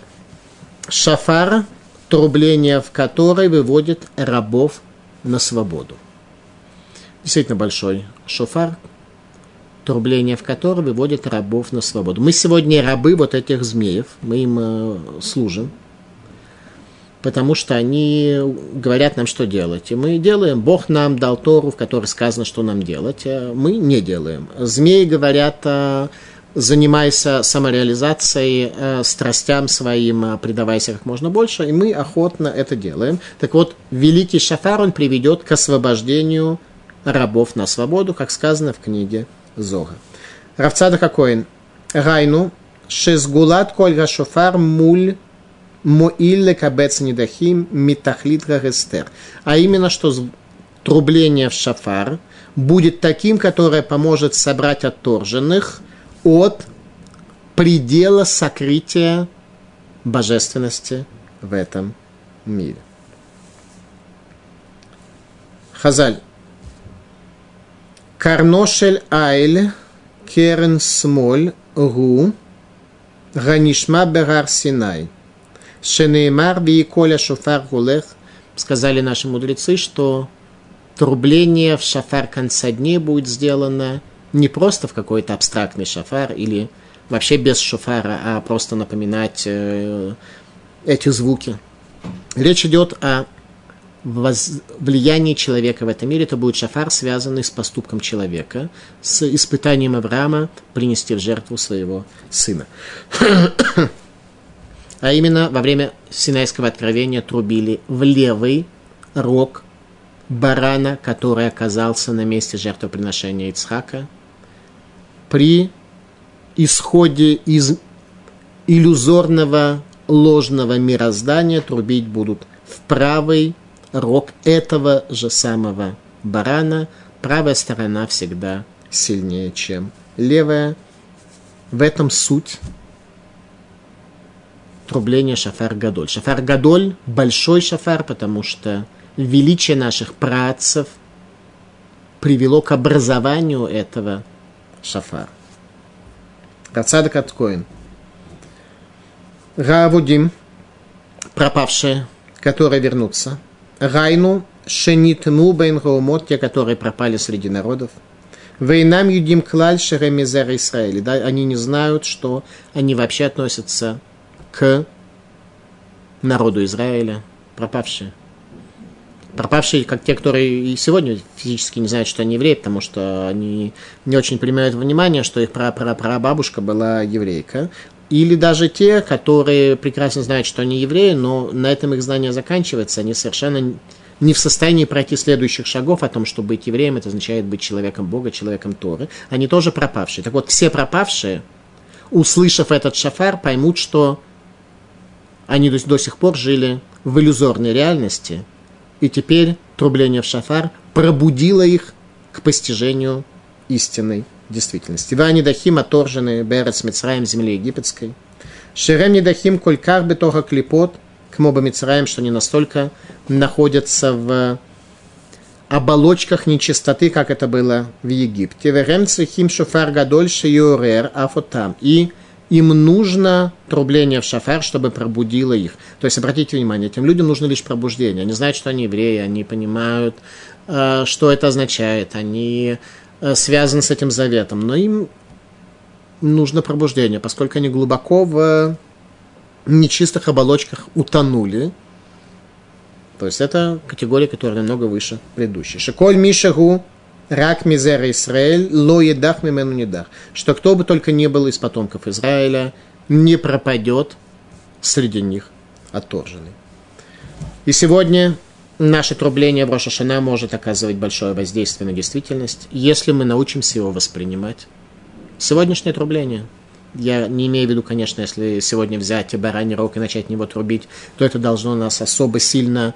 A: Шафар, трубление в которой выводит рабов на свободу. Действительно большой шофар, трубление в которой выводит рабов на свободу. Мы сегодня рабы вот этих змеев, мы им э, служим, потому что они говорят нам, что делать. И мы делаем. Бог нам дал Тору, в которой сказано, что нам делать. А мы не делаем. Змеи говорят, а, занимайся самореализацией, а, страстям своим, предавайся как можно больше, и мы охотно это делаем. Так вот, великий шафар, он приведет к освобождению рабов на свободу, как сказано в книге Зога. Равцада какой? Райну, шезгулат кольга шофар муль Моилле кабец недахим митахлит гагестер. А именно, что трубление в шафар будет таким, которое поможет собрать отторженных от предела сокрытия божественности в этом мире. Хазаль. Карношель айль керен смоль гу ганишма берар синай – Шенеймар коля шофар гулех, сказали наши мудрецы, что трубление в шафар конца дней будет сделано не просто в какой-то абстрактный шафар или вообще без шофара, а просто напоминать э, эти звуки. Речь идет о влиянии человека в этом мире. Это будет шафар, связанный с поступком человека, с испытанием Авраама принести в жертву своего сына а именно во время Синайского откровения трубили в левый рог барана, который оказался на месте жертвоприношения Ицхака, при исходе из иллюзорного ложного мироздания трубить будут в правый рог этого же самого барана. Правая сторона всегда сильнее, чем левая. В этом суть трубление шафар гадоль. Шафар гадоль – большой шафар, потому что величие наших працев привело к образованию этого шафара. Рацадак Аткоин. Гаавудим, пропавшие, которые вернутся. Райну, шенитну бен гаумот, те, которые пропали среди народов. Вейнам юдим клаль шеремизер Израиля. Да, они не знают, что они вообще относятся к народу Израиля, пропавшие. Пропавшие, как те, которые и сегодня физически не знают, что они евреи, потому что они не очень принимают внимание, что их прапрапрабабушка была еврейка. Или даже те, которые прекрасно знают, что они евреи, но на этом их знание заканчивается, они совершенно не в состоянии пройти следующих шагов о том, что быть евреем, это означает быть человеком Бога, человеком Торы. Они тоже пропавшие. Так вот, все пропавшие, услышав этот шафар, поймут, что они до, до сих пор жили в иллюзорной реальности, и теперь трубление в шафар пробудило их к постижению истинной действительности. Вани дахим оторжены Берец Мицраем земли египетской. Шерем недахим колькар бетоха клипот, к моба Мицраем, что они настолько находятся в оболочках нечистоты, как это было в Египте. Верем цвихим шофар гадоль шеюрер афотам. И им нужно трубление в шафар, чтобы пробудило их. То есть, обратите внимание, этим людям нужно лишь пробуждение. Они знают, что они евреи, они понимают, э, что это означает, они э, связаны с этим заветом, но им нужно пробуждение, поскольку они глубоко в нечистых оболочках утонули. То есть это категория, которая намного выше предыдущей. Шиколь Мишагу Рак мизера Израиль, ло едах мимену недах. Что кто бы только не был из потомков Израиля, не пропадет среди них отторженный. И сегодня наше трубление в Рошашана может оказывать большое воздействие на действительность, если мы научимся его воспринимать. Сегодняшнее трубление, я не имею в виду, конечно, если сегодня взять бараний рог и начать него трубить, то это должно нас особо сильно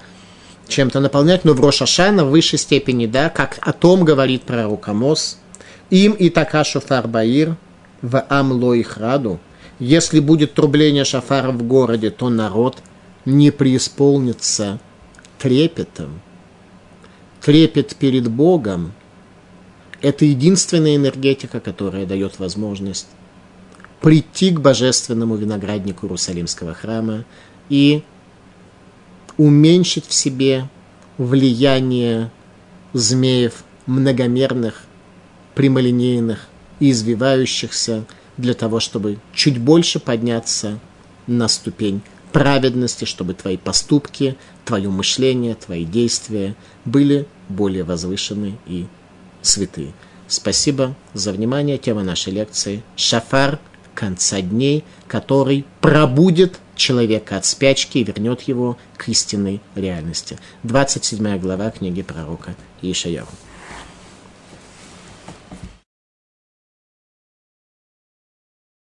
A: чем-то наполнять, но в Рошашана в высшей степени, да, как о том говорит пророк Амос, им и така шофар баир в амлоих раду, если будет трубление шафара в городе, то народ не преисполнится трепетом. Трепет перед Богом – это единственная энергетика, которая дает возможность прийти к божественному винограднику Иерусалимского храма и уменьшить в себе влияние змеев многомерных, прямолинейных и извивающихся для того, чтобы чуть больше подняться на ступень праведности, чтобы твои поступки, твое мышление, твои действия были более возвышены и святые. Спасибо за внимание. Тема нашей лекции – шафар конца дней, который пробудет человека от спячки и вернет его к истинной реальности. 27 глава книги пророка Ишаяху.